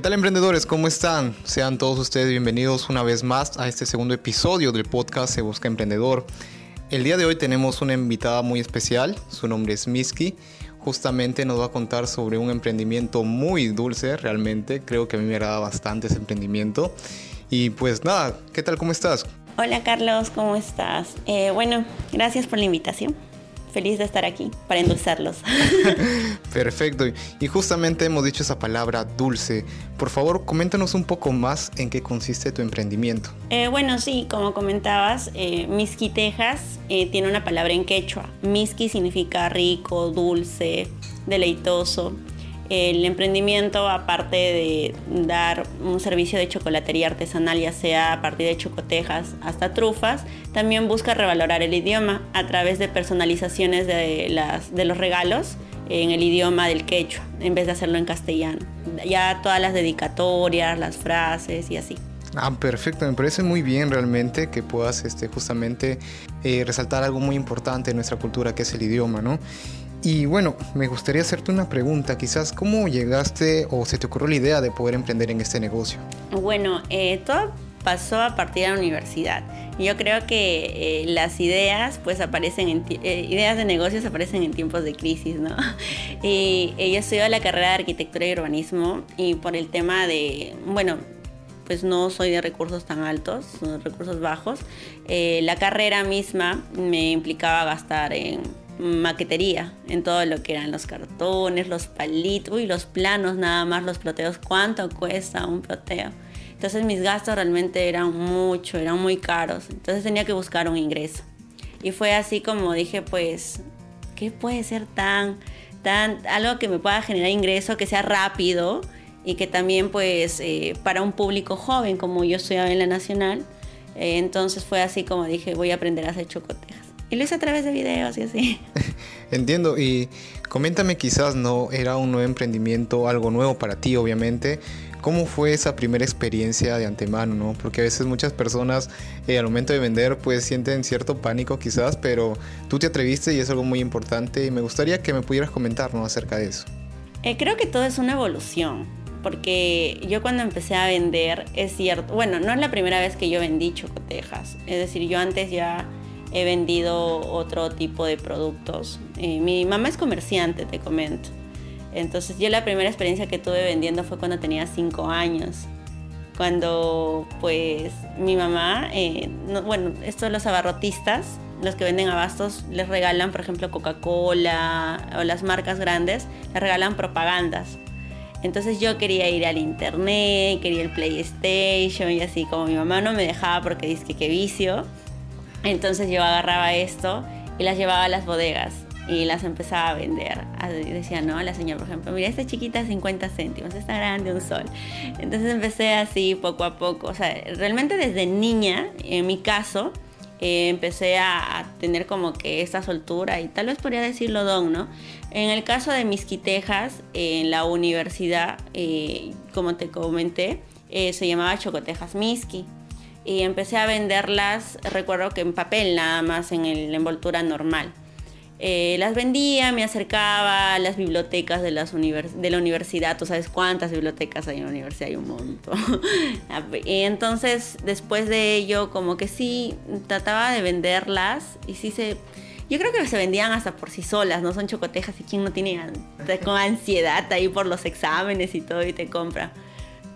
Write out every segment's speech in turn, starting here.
¿Qué tal emprendedores? ¿Cómo están? Sean todos ustedes bienvenidos una vez más a este segundo episodio del podcast Se Busca Emprendedor. El día de hoy tenemos una invitada muy especial, su nombre es Miski. Justamente nos va a contar sobre un emprendimiento muy dulce, realmente. Creo que a mí me agrada bastante ese emprendimiento. Y pues nada, ¿qué tal? ¿Cómo estás? Hola Carlos, ¿cómo estás? Eh, bueno, gracias por la invitación feliz de estar aquí para endulzarlos. Perfecto. Y justamente hemos dicho esa palabra dulce. Por favor, coméntanos un poco más en qué consiste tu emprendimiento. Eh, bueno, sí, como comentabas, eh, Miski Texas eh, tiene una palabra en quechua. Miski significa rico, dulce, deleitoso. El emprendimiento, aparte de dar un servicio de chocolatería artesanal, ya sea a partir de chocotejas hasta trufas, también busca revalorar el idioma a través de personalizaciones de, las, los regalos en el idioma del quechua, en vez de hacerlo en castellano. Ya todas las dedicatorias, las frases y así. Ah, perfecto, me parece muy bien realmente que puedas este, justamente eh, resaltar algo muy importante en nuestra cultura que es el idioma, ¿no? Y bueno, me gustaría hacerte una pregunta, quizás, ¿cómo llegaste o se te ocurrió la idea de poder emprender en este negocio? Bueno, eh, todo pasó a partir de la universidad. Yo creo que eh, las ideas, pues aparecen en eh, ideas de negocios aparecen en tiempos de crisis, ¿no? Y yo estudié la carrera de arquitectura y urbanismo y por el tema de, bueno, pues no soy de recursos tan altos, recursos bajos. la carrera misma me implicaba gastar en maquetería, en todo lo que eran los cartones, los palitos, y los planos nada más, los ploteos, cuánto cuesta un ploteo. Entonces mis gastos realmente eran mucho, eran muy caros, entonces tenía que buscar un ingreso. Y fue así como dije, pues, ¿qué puede ser tan, tan, algo que me pueda generar ingreso, que sea rápido y que también pues eh, para un público joven como yo soy en la Nacional, eh, entonces fue así como dije, voy a aprender a hacer chocotejas. Y lo hice a través de videos y así. Entiendo. Y coméntame quizás, ¿no? Era un nuevo emprendimiento, algo nuevo para ti, obviamente. ¿Cómo fue esa primera experiencia de antemano, no? Porque a veces muchas personas eh, al momento de vender pues sienten cierto pánico quizás, pero tú te atreviste y es algo muy importante y me gustaría que me pudieras comentar, ¿no? Acerca de eso. Eh, creo que todo es una evolución, porque yo cuando empecé a vender, es cierto, bueno, no es la primera vez que yo vendí chocotejas, es decir, yo antes ya he vendido otro tipo de productos. mi mamá es comerciante, te comento. Entonces yo la primera experiencia que tuve vendiendo fue cuando tenía 5 años. Cuando pues mi mamá, eh, bueno, estos los abarrotistas, los que venden abastos, les regalan, por ejemplo, Coca-Cola o las marcas grandes, les regalan propagandas. Entonces yo quería ir al internet, quería el PlayStation y así, como mi mamá no me dejaba porque dice que qué vicio, entonces yo agarraba esto y las llevaba a las bodegas y las empezaba a vender. Decía, no, la señora, por ejemplo, mira, esta chiquita 50 céntimos, esta grande un sol. Entonces empecé así poco a poco. O sea, realmente desde niña, en mi caso, eh, empecé a, tener como que esta soltura y tal vez podría decirlo don, ¿no? En el caso de mis quitejas, en la universidad, eh, como te comenté, eh, se llamaba Chocotejas Miski y empecé a venderlas, recuerdo que en papel nada más, en la envoltura normal. Eh, las vendía, me acercaba a las bibliotecas de, las de la universidad. Tú sabes cuántas bibliotecas hay en la universidad, hay un montón. y entonces, después de ello, como que sí, trataba de venderlas y sí se... Yo creo que se vendían hasta por sí solas, no son chocotejas y quien no tiene con ansiedad ahí por los exámenes y todo y te compra.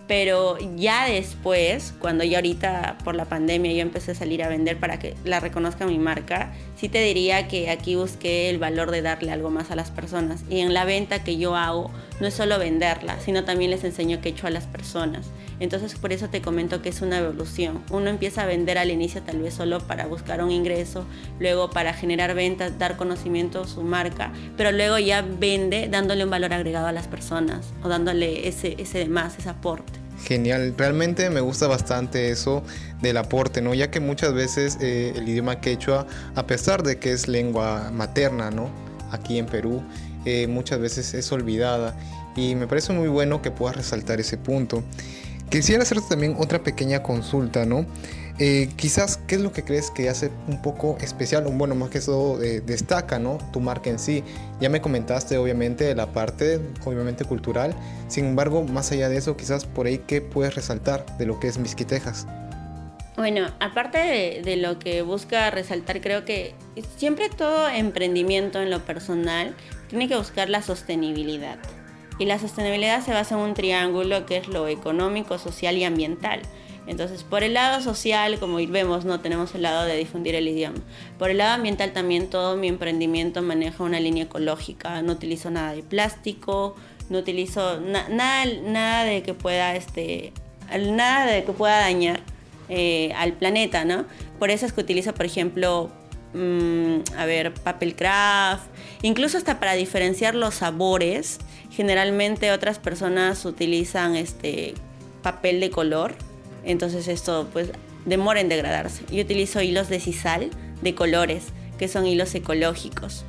Pero ya después, cuando yo ahorita por la pandemia yo empecé a salir a vender para que la reconozca mi marca, sí te diría que aquí busqué el valor de darle algo más a las personas. Y en la venta que yo hago no es solo venderla, sino también les enseño qué he hecho a las personas. Entonces por eso te comento que es una evolución. Uno empieza a vender al inicio tal vez solo para buscar un ingreso, luego para generar ventas, dar conocimiento a su marca, pero luego ya vende dándole un valor agregado a las personas o dándole ese, ese de más, ese aporte. Genial, realmente me gusta bastante eso del aporte, ¿no? Ya que muchas veces eh, el idioma quechua, a pesar de que es lengua materna, ¿no? Aquí en Perú, eh, muchas veces es olvidada y me parece muy bueno que puedas resaltar ese punto. quisiera hacerte también otra pequeña consulta, ¿no? Eh, quizás, ¿qué es lo que crees que hace un poco especial? Bueno, más que eso eh, destaca, ¿no? Tu marca en sí. Ya me comentaste, obviamente, la parte, obviamente, cultural. Sin embargo, más allá de eso, quizás por ahí, ¿qué puedes resaltar de lo que es Misquitejas? Bueno, aparte de, de, lo que busca resaltar, creo que siempre todo emprendimiento en lo personal tiene que buscar la sostenibilidad. Y la sostenibilidad se basa en un triángulo que es lo económico, social y ambiental. Entonces, por el lado social, como vemos, no tenemos el lado de difundir el idioma. Por el lado ambiental también todo mi emprendimiento maneja una línea ecológica. No utilizo nada de plástico, no utilizo nada, nada de que pueda este, nada de que pueda dañar eh, al planeta, ¿no? Por eso es que utilizo, por ejemplo, mm, a ver, papel craft, incluso hasta para diferenciar los sabores. Generalmente otras personas utilizan este papel de color entonces esto pues demora en degradarse. Yo utilizo hilos de sisal de colores, que son hilos ecológicos.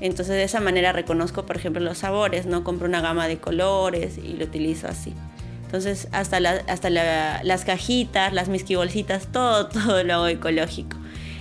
Entonces de esa manera reconozco, por ejemplo, los sabores, ¿no? Compro una gama de colores y lo utilizo así. Entonces hasta, hasta las cajitas, las misquibolsitas, todo, todo lo ecológico.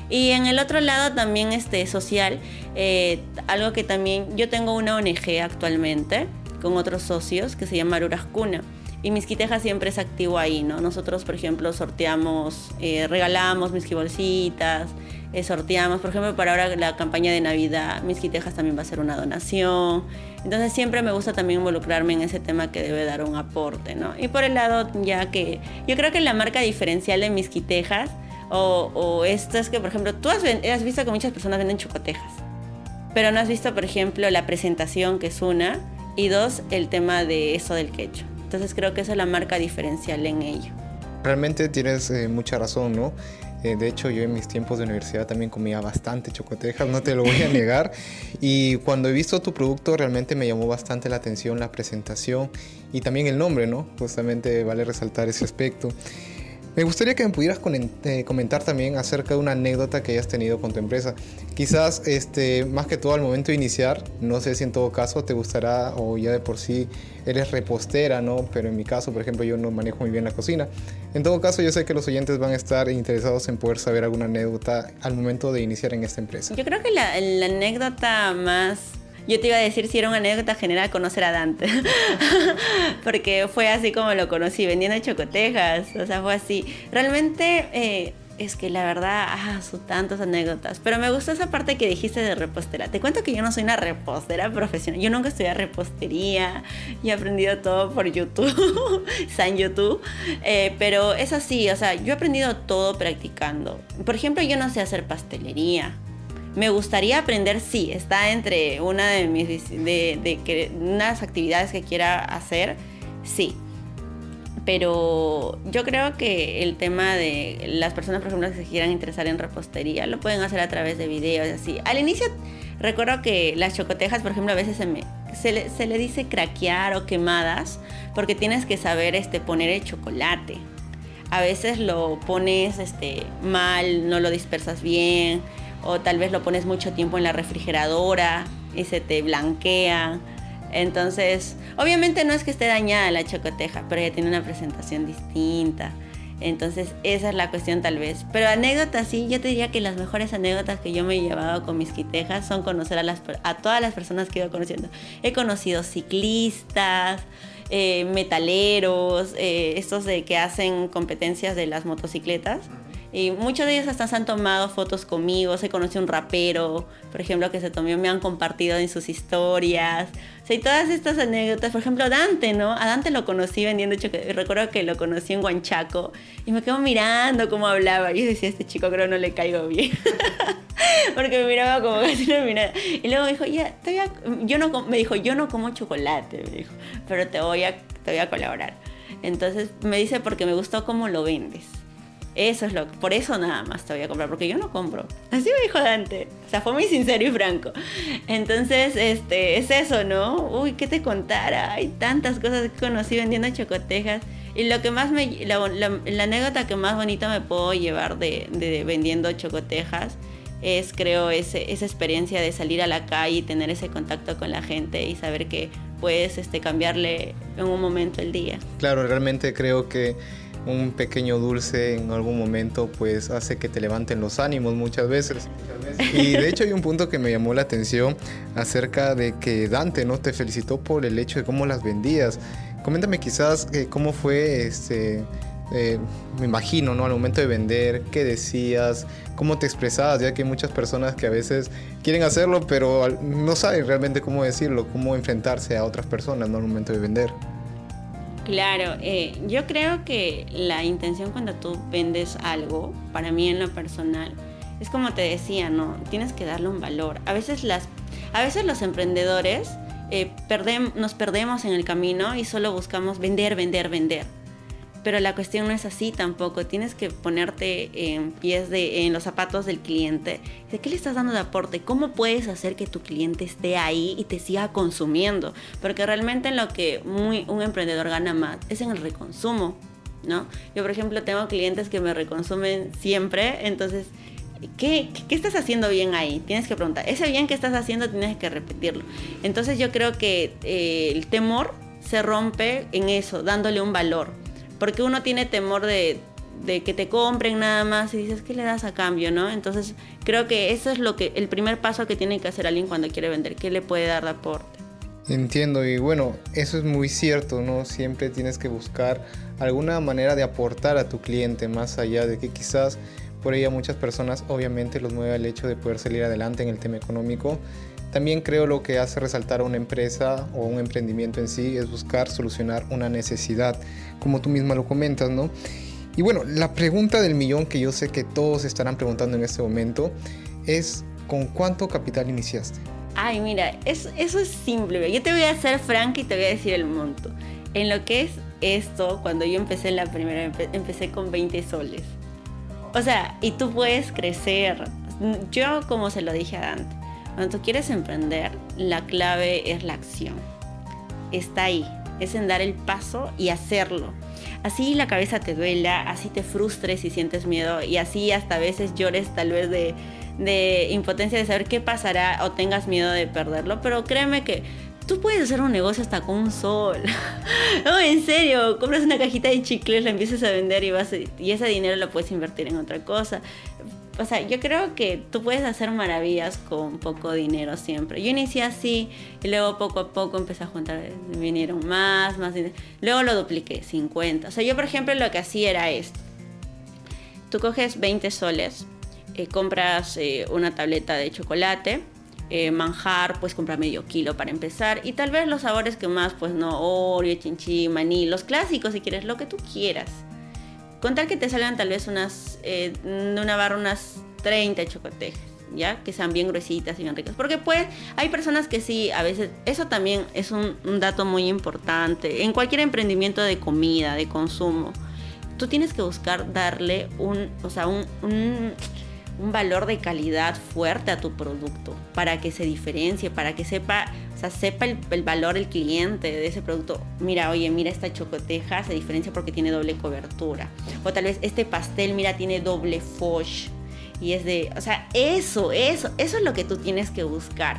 Y en el otro lado también este social, eh, algo que también, yo tengo una ONG actualmente con otros socios que se llama Arurascuna y Misquiteja siempre es activo ahí, ¿no? Nosotros, por ejemplo, sorteamos, eh, regalamos misquibolsitas, eh, sorteamos, por ejemplo, para ahora la campaña de Navidad, Misquitejas también va a ser una donación. Entonces siempre me gusta también involucrarme en ese tema que debe dar un aporte, ¿no? Y por el lado ya que yo creo que la marca diferencial de Misquitejas o, o esto es que, por ejemplo, tú has, has visto que muchas personas venden chocotejas, pero no has visto, por ejemplo, la presentación que es una y dos, el tema de eso del quecho. Entonces creo que esa es la marca diferencial en ello. Realmente tienes eh, mucha razón, ¿no? Eh, de hecho, yo en mis tiempos de universidad también comía bastante chocotejas, no te lo voy a negar. Y cuando he visto tu producto, realmente me llamó bastante la atención la presentación y también el nombre, ¿no? Justamente vale resaltar ese aspecto. Me gustaría que me pudieras eh, comentar también acerca de una anécdota que hayas tenido con tu empresa. Quizás, este, más que todo al momento de iniciar, no sé si en todo caso te gustará o ya de por sí eres repostera, ¿no? Pero en mi caso, por ejemplo, yo no manejo muy bien la cocina. En todo caso, yo sé que los oyentes van a estar interesados en poder saber alguna anécdota al momento de iniciar en esta empresa. Yo creo que la, la anécdota más yo te iba a decir si era una anécdota general conocer a Dante. Porque fue así como lo conocí, vendiendo chocotejas. O sea, fue así. Realmente. Eh, es que la verdad, ah, son tantas anécdotas. Pero me gustó esa parte que dijiste de repostera. Te cuento que yo no soy una repostera profesional. Yo nunca estudié repostería y he aprendido todo por YouTube, San YouTube. Eh, pero es así, o sea, yo he aprendido todo practicando. Por ejemplo, yo no sé hacer pastelería. Me gustaría aprender, sí, está entre una de mis de, unas actividades que quiera hacer, sí. Pero yo creo que el tema de las personas, por ejemplo, que se quieran interesar en repostería, lo pueden hacer a través de videos así. Al inicio, recuerdo que las chocotejas, por ejemplo, a veces se, me, se, le, se le dice craquear o quemadas, porque tienes que saber este, poner el chocolate. A veces lo pones este, mal, no lo dispersas bien o tal vez lo pones mucho tiempo en la refrigeradora y se te blanquea. Entonces, obviamente no es que esté dañada la chocoteja, pero ya tiene una presentación distinta. Entonces, esa es la cuestión tal vez. Pero anécdotas, sí, yo te diría que las mejores anécdotas que yo me he llevado con mis quitejas son conocer a, todas las personas que he ido conociendo. He conocido ciclistas, eh, metaleros, eh, estos de que hacen competencias de las motocicletas. Y muchos de ellos hasta se han tomado fotos conmigo. Se conoció un rapero, por ejemplo, que se tomó, me han compartido en sus historias. O sea, y todas estas anécdotas, por ejemplo, Dante, ¿no? A Dante lo conocí vendiendo chocolate. Recuerdo que lo conocí en Huanchaco y me quedo mirando cómo hablaba. Y yo decía, este chico creo no le caigo bien. Porque me miraba como casi no miraba. Y luego me dijo, ya, yo no, me dijo, yo no como chocolate, me dijo, pero te voy a, te voy a colaborar. Entonces me dice, porque me gustó cómo lo vendes. Eso es lo por eso nada más te voy a comprar, porque yo no compro. Así me dijo Dante. O sea, fue muy sincero y franco. Entonces, este, es eso, ¿no? Uy, ¿qué te contara? Hay tantas cosas que conocí vendiendo chocotejas. Y lo que más me, la, anécdota que más bonita me puedo llevar de, de vendiendo chocotejas es creo ese, esa experiencia de salir a la calle y tener ese contacto con la gente y saber que puedes este, cambiarle en un momento el día. Claro, realmente creo que un pequeño dulce en algún momento pues hace que te levanten los ánimos muchas veces. Y de hecho hay un punto que me llamó la atención acerca de que Dante no te felicitó por el hecho de cómo las vendías. Coméntame quizás eh, cómo fue este eh, me imagino, ¿no? Al momento de vender, qué decías, cómo te expresabas, ya que hay muchas personas que a veces quieren hacerlo, pero no saben realmente cómo decirlo, cómo enfrentarse a otras personas, ¿no? Al momento de vender. Claro, eh, yo creo que la intención cuando tú vendes algo, para mí en lo personal, es como te decía, ¿no? Tienes que darle un valor. A veces, las, a veces los emprendedores eh, nos perdemos en el camino y solo buscamos vender, vender, vender pero la cuestión no es así tampoco. Tienes que ponerte en pies de, en los zapatos del cliente. ¿De qué le estás dando de aporte? ¿Cómo puedes hacer que tu cliente esté ahí y te siga consumiendo? Porque realmente en lo que un emprendedor gana más es en el reconsumo, ¿no? Yo, por ejemplo, tengo clientes que me reconsumen siempre, entonces... ¿Qué, ¿Qué, estás haciendo bien ahí? Tienes que preguntar. Ese bien que estás haciendo tienes que repetirlo. Entonces yo creo que eh, el temor se rompe en eso, dándole un valor. Porque uno tiene temor de, que te compren nada más y dices, ¿qué le das a cambio, no? Entonces, creo que eso es lo que el primer paso que tiene que hacer alguien cuando quiere vender, ¿qué le puede dar de aporte? Entiendo, y bueno, eso es muy cierto, ¿no? Siempre tienes que buscar alguna manera de aportar a tu cliente, más allá de que quizás por ella muchas personas obviamente los mueve el hecho de poder salir adelante en el tema económico, también creo lo que hace resaltar a una empresa o un emprendimiento en sí es buscar solucionar una necesidad, como tú misma lo comentas, ¿no? Y bueno, la pregunta del millón que yo sé que todos estarán preguntando en este momento es ¿con cuánto capital iniciaste? Ay, mira, eso, eso es simple. Yo te voy a hacer franca y te voy a decir el monto. En lo que es esto, cuando yo empecé en la primera, empecé con 20 soles. O sea, y tú puedes crecer. Yo, como se lo dije a Dante, cuando tú quieres emprender, la clave es la acción. Está ahí, es en dar el paso y hacerlo. Así la cabeza te duela, así te frustres y sientes miedo y así hasta a veces llores tal vez de, de impotencia de saber qué pasará o tengas miedo de perderlo, pero créeme que tú puedes hacer un negocio hasta con un sol. no, en serio, compras una cajita de chicles, la empiezas a vender y, vas y ese dinero lo puedes invertir en otra cosa o sea, yo creo que tú puedes hacer maravillas con poco dinero siempre. Yo inicié así y luego poco a poco empecé a juntar, vinieron más, más dinero. Luego lo dupliqué, 50. O sea, yo por ejemplo lo que hacía era esto. Tú coges 20 soles, eh, compras eh, una tableta de chocolate, eh, manjar, pues compra medio kilo para empezar. Y tal vez los sabores que más, pues no, Oreo, chinchi, maní, los clásicos si quieres, lo que tú quieras. Con tal que te salgan tal vez unas, eh, de una barra unas 30 chocotejas, ¿ya? Que sean bien gruesitas y bien ricas. Porque pues hay personas que sí, a veces, eso también es un, dato muy importante. En cualquier emprendimiento de comida, de consumo, tú tienes que buscar darle un, o sea, un, un, un valor de calidad fuerte a tu producto para que se diferencie, para que sepa o sea, sepa el, valor el cliente de ese producto. Mira, oye, mira esta chocoteja, se diferencia porque tiene doble cobertura. O tal vez este pastel, mira, tiene doble foch. Y es de, o sea, eso, eso, eso es lo que tú tienes que buscar.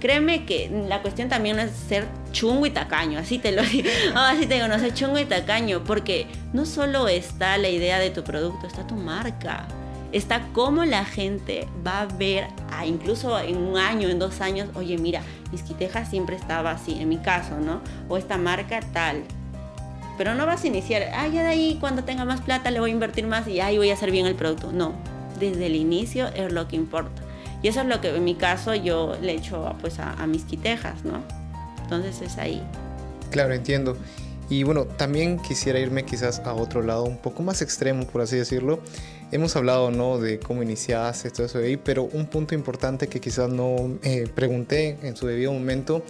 Créeme que la cuestión también no es ser chungo y tacaño, así te lo digo, así te digo, no ser chungo y tacaño, porque no solo está la idea de tu producto, está tu marca está cómo la gente va a ver, a incluso en un año, en dos años, oye, mira, Isquiteja siempre estaba así, en mi caso, ¿no? O esta marca tal. Pero no vas a iniciar, ah, ya de ahí cuando tenga más plata le voy a invertir más y ahí voy a hacer bien el producto. No, desde el inicio es lo que importa. Y eso es lo que en mi caso yo le echo pues, a, a mis quitejas, ¿no? Entonces es ahí. Claro, entiendo. Y bueno, también quisiera irme quizás a otro lado, un poco más extremo, por así decirlo. Hemos hablado, ¿no? De cómo iniciaste, todo eso de ahí, pero un punto importante que quizás no eh, pregunté en su debido momento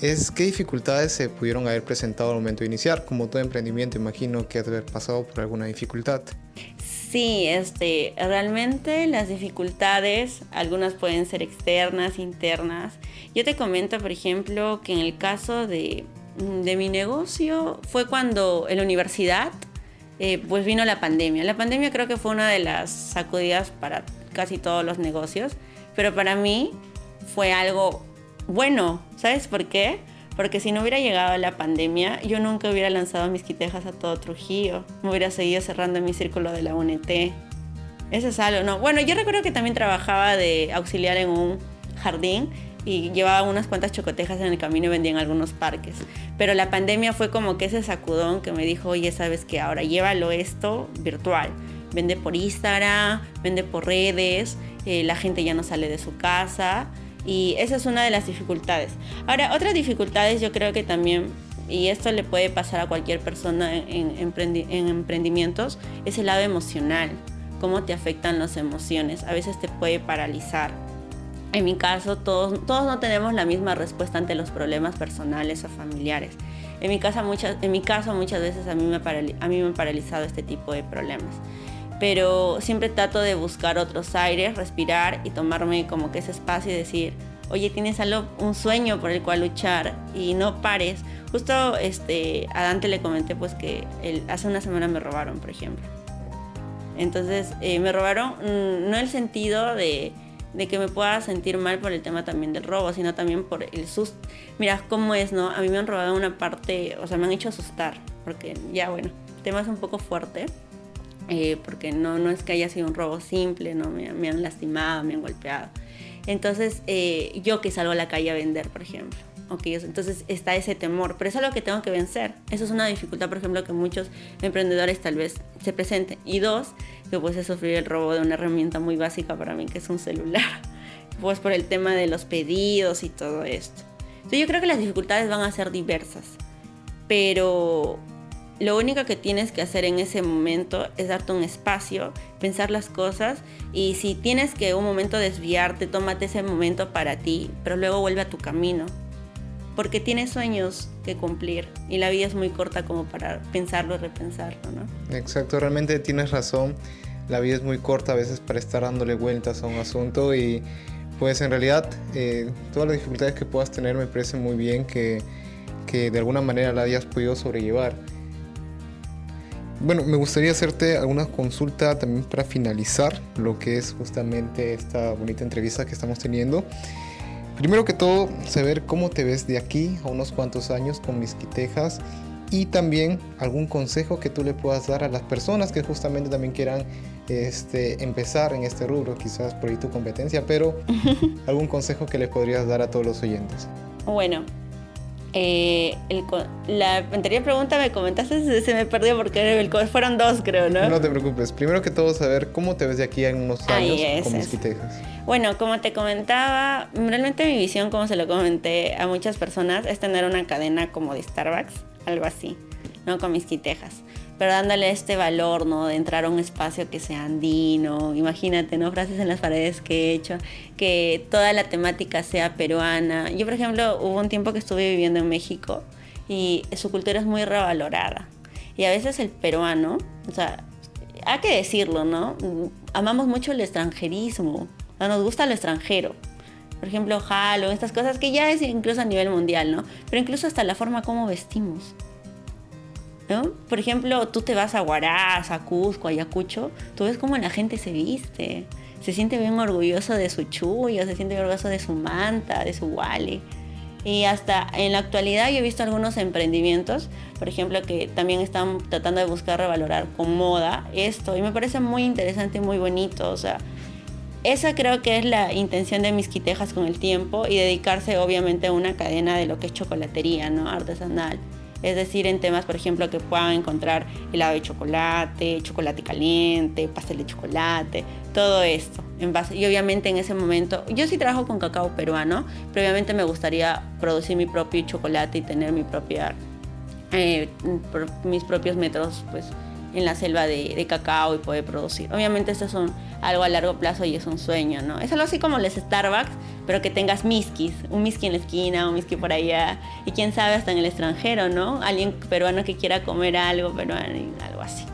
es qué dificultades se pudieron haber presentado al momento de iniciar. Como todo emprendimiento, imagino que has haber pasado por alguna dificultad. Sí, este, realmente las dificultades, algunas pueden ser externas, internas. Yo te comento, por ejemplo, que en el caso de de mi negocio fue cuando en la universidad eh, pues vino la pandemia. La pandemia creo que fue una de las sacudidas para casi todos los negocios, pero para mí fue algo bueno, ¿sabes por qué? Porque si no hubiera llegado la pandemia, yo nunca hubiera lanzado mis quitejas a todo Trujillo. Me hubiera seguido cerrando mi círculo de la UNT. Eso es algo, ¿no? Bueno, yo recuerdo que también trabajaba de auxiliar en un jardín y llevaba unas cuantas chocotejas en el camino y vendía en algunos parques. Pero la pandemia fue como que ese sacudón que me dijo, oye, sabes que ahora llévalo esto virtual. Vende por Instagram, vende por redes, eh, la gente ya no sale de su casa y esa es una de las dificultades. Ahora, otras dificultades yo creo que también, y esto le puede pasar a cualquier persona en, emprendimientos, es el lado emocional, cómo te afectan las emociones. A veces te puede paralizar. En mi caso, todos, todos no tenemos la misma respuesta ante los problemas personales o familiares. En mi, casa, muchas, en mi caso, muchas veces a mí, me a mí me han paralizado este tipo de problemas pero siempre trato de buscar otros aires, respirar y tomarme como que ese espacio y decir, oye, tienes algo, un sueño por el cual luchar y no pares. Justo este, a Dante le comenté pues que hace una semana me robaron, por ejemplo. Entonces eh, me robaron mm, no el sentido de, de, que me pueda sentir mal por el tema también del robo, sino también por el susto. Mira cómo es, ¿no? A mí me han robado una parte, o sea, me han hecho asustar, porque ya bueno, el tema es un poco fuerte eh, porque no, no es que haya sido un robo simple, ¿no? me, han lastimado, me han golpeado. Entonces, eh, yo que salgo a la calle a vender, por ejemplo. Okay, entonces está ese temor, pero es algo que tengo que vencer. Eso es una dificultad, por ejemplo, que muchos emprendedores tal vez se presenten. Y dos, que pues es sufrir el robo de una herramienta muy básica para mí, que es un celular. Pues por el tema de los pedidos y todo esto. Entonces yo creo que las dificultades van a ser diversas, pero lo único que tienes que hacer en ese momento es darte un espacio, pensar las cosas y si tienes que un momento desviarte, tómate ese momento para ti, pero luego vuelve a tu camino. Porque tienes sueños que cumplir y la vida es muy corta como para pensarlo y repensarlo, ¿no? Exacto, realmente tienes razón. La vida es muy corta a veces para estar dándole vueltas a un asunto y pues en realidad eh, todas las dificultades que puedas tener me parece muy bien que, que de alguna manera la hayas podido sobrellevar. Bueno, me gustaría hacerte alguna consulta también para finalizar lo que es justamente esta bonita entrevista que estamos teniendo. Primero que todo, saber cómo te ves de aquí a unos cuantos años con mis quitejas y también algún consejo que tú le puedas dar a las personas que justamente también quieran este, empezar en este rubro, quizás por ahí tu competencia, pero algún consejo que le podrías dar a todos los oyentes. Bueno, eh, la anterior pregunta me comentaste, se, me perdió porque fueron dos, creo, ¿no? No te preocupes. Primero que todo, saber cómo te ves de aquí en unos años con mis quitejas. Bueno, como te comentaba, realmente mi visión, como se lo comenté a muchas personas, es tener una cadena como de Starbucks, algo así, ¿no? Con mis quitejas pero dándole este valor, ¿no? De entrar a un espacio que sea andino, imagínate, ¿no? Frases en las paredes que he hecho, que toda la temática sea peruana. Yo, por ejemplo, hubo un tiempo que estuve viviendo en México y su cultura es muy revalorada. Y a veces el peruano, o sea, hay que decirlo, ¿no? Amamos mucho el extranjerismo, o nos gusta lo extranjero. Por ejemplo, Halo, estas cosas que ya es incluso a nivel mundial, ¿no? Pero incluso hasta la forma como vestimos. Por ejemplo, tú te vas a Huaraz, a Cusco, a Ayacucho, tú ves cómo la gente se viste, se siente bien orgulloso de su chullo, se siente orgulloso de su manta, de su wale. Y hasta en la actualidad yo he visto algunos emprendimientos, por ejemplo, que también están tratando de buscar revalorar con moda esto. Y me parece muy interesante y muy bonito. O sea, esa creo que es la intención de mis quitejas con el tiempo y dedicarse obviamente a una cadena de lo que es chocolatería, ¿no? Artesanal es decir, en temas, por ejemplo, que puedan encontrar helado de chocolate, chocolate caliente, pastel de chocolate, todo esto. En base, y obviamente en ese momento, yo sí trabajo con cacao peruano, pero obviamente me gustaría producir mi propio chocolate y tener mi eh, mis propios métodos, pues en la selva de, cacao y poder producir. Obviamente esto es algo a largo plazo y es un sueño, ¿no? Es algo así como los Starbucks, pero que tengas miskis, un miski en la esquina, un miski por allá, y quién sabe hasta en el extranjero, ¿no? Alguien peruano que quiera comer algo peruano, algo así.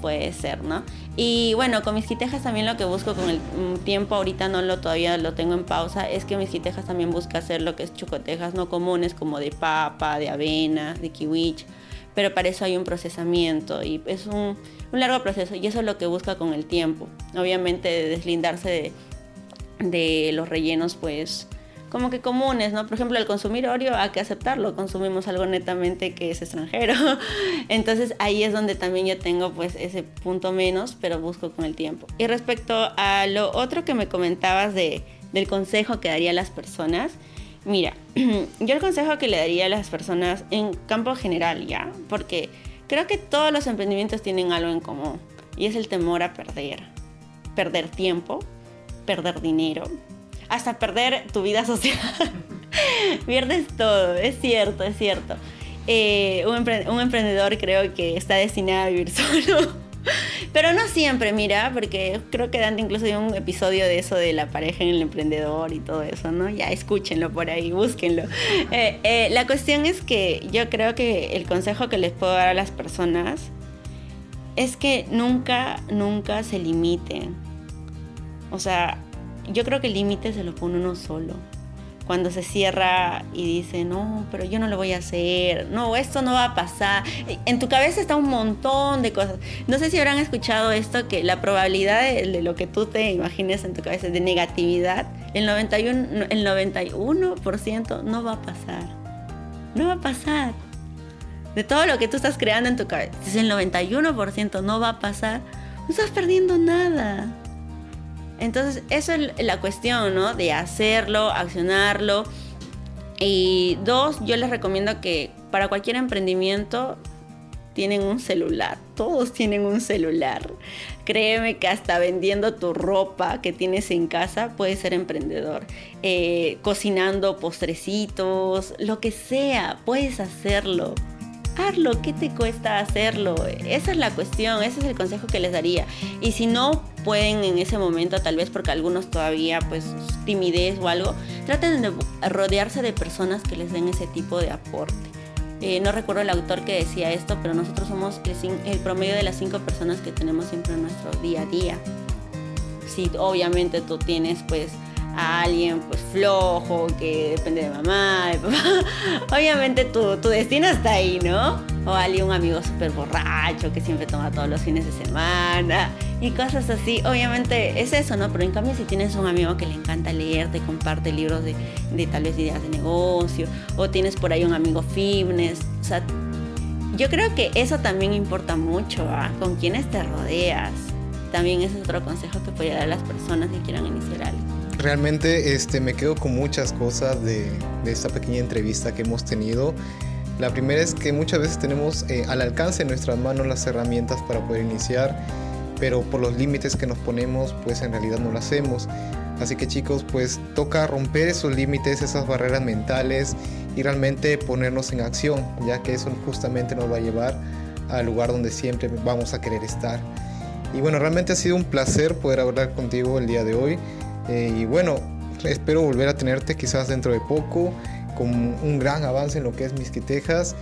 Puede ser, ¿no? Y bueno, con mis quitejas también lo que busco con el tiempo, ahorita no lo todavía lo tengo en pausa, es que mis quitejas también busca hacer lo que es chocotejas no comunes como de papa, de avena, de kiwich, pero para eso hay un procesamiento y es un, un largo proceso y eso es lo que busca con el tiempo. Obviamente deslindarse de, de los rellenos pues como que comunes, ¿no? Por ejemplo, el consumir Oreo hay que aceptarlo, consumimos algo netamente que es extranjero. Entonces ahí es donde también yo tengo pues ese punto menos, pero busco con el tiempo. Y respecto a lo otro que me comentabas de, del consejo que daría a las personas, mira, yo el consejo que le daría a las personas en campo general, ¿ya? Porque creo que todos los emprendimientos tienen algo en común y es el temor a perder. Perder tiempo, perder dinero, hasta perder tu vida social. Pierdes todo, es cierto, es cierto. Eh, un, un, emprendedor creo que está destinado a vivir solo. Pero no siempre, mira, porque creo que Dante incluso dio un episodio de eso de la pareja en el emprendedor y todo eso, ¿no? Ya escúchenlo por ahí, búsquenlo. Eh, eh, la cuestión es que yo creo que el consejo que les puedo dar a las personas es que nunca, nunca se limiten. O sea, yo creo que el límite se lo pone uno solo. Cuando se cierra y dice, no, pero yo no lo voy a hacer, no, esto no va a pasar. En tu cabeza está un montón de cosas. No sé si habrán escuchado esto, que la probabilidad de, lo que tú te imagines en tu cabeza de negatividad, el 91%, el 91 no va a pasar. No va a pasar. De todo lo que tú estás creando en tu cabeza, si el 91% no va a pasar, no estás perdiendo nada. Entonces, eso es la cuestión, ¿no? De hacerlo, accionarlo. Y dos, yo les recomiendo que para cualquier emprendimiento tienen un celular. Todos tienen un celular. Créeme que hasta vendiendo tu ropa que tienes en casa puedes ser emprendedor. Eh, cocinando postrecitos, lo que sea, puedes hacerlo hazlo, ¿qué te cuesta hacerlo? Esa es la cuestión, ese es el consejo que les daría. Y si no pueden en ese momento, tal vez porque algunos todavía pues timidez o algo, traten de rodearse de personas que les den ese tipo de aporte. Eh, no recuerdo el autor que decía esto, pero nosotros somos el, el promedio de las cinco personas que tenemos siempre en nuestro día a día. Si obviamente tú tienes pues a alguien pues flojo, que depende de mamá, de papá, obviamente tu, tu destino está ahí, ¿no? O alguien, un amigo súper borracho que siempre toma todos los fines de semana y cosas así. Obviamente es eso, ¿no? Pero en cambio si tienes un amigo que le encanta leer, te comparte libros de, de tal vez ideas de negocio, o tienes por ahí un amigo fitness, o sea, yo creo que eso también importa mucho. Con quienes te rodeas. También es otro consejo que podría dar a las personas que quieran iniciar algo. Realmente este, me quedo con muchas cosas de, esta pequeña entrevista que hemos tenido. La primera es que muchas veces tenemos eh, al alcance de nuestras manos las herramientas para poder iniciar, pero por los límites que nos ponemos, pues en realidad no lo hacemos. Así que chicos, pues toca romper esos límites, esas barreras mentales y realmente ponernos en acción, ya que eso justamente nos va a llevar al lugar donde siempre vamos a querer estar. Y bueno, realmente ha sido un placer poder hablar contigo el día de hoy. Eh, y bueno, espero volver a tenerte quizás dentro de poco con un gran avance en lo que es Misquitejas.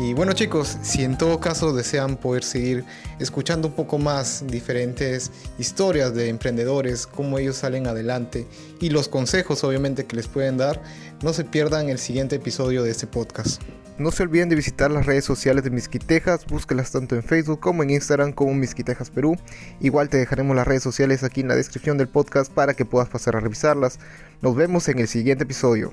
Y bueno chicos, si en todo caso desean poder seguir escuchando un poco más diferentes historias de emprendedores, cómo ellos salen adelante y los consejos obviamente que les pueden dar, no se pierdan el siguiente episodio de este podcast. No se olviden de visitar las redes sociales de Misquitejas, búsquelas tanto en Facebook como en Instagram como Misquitejas Perú. Igual te dejaremos las redes sociales aquí en la descripción del podcast para que puedas pasar a revisarlas. Nos vemos en el siguiente episodio.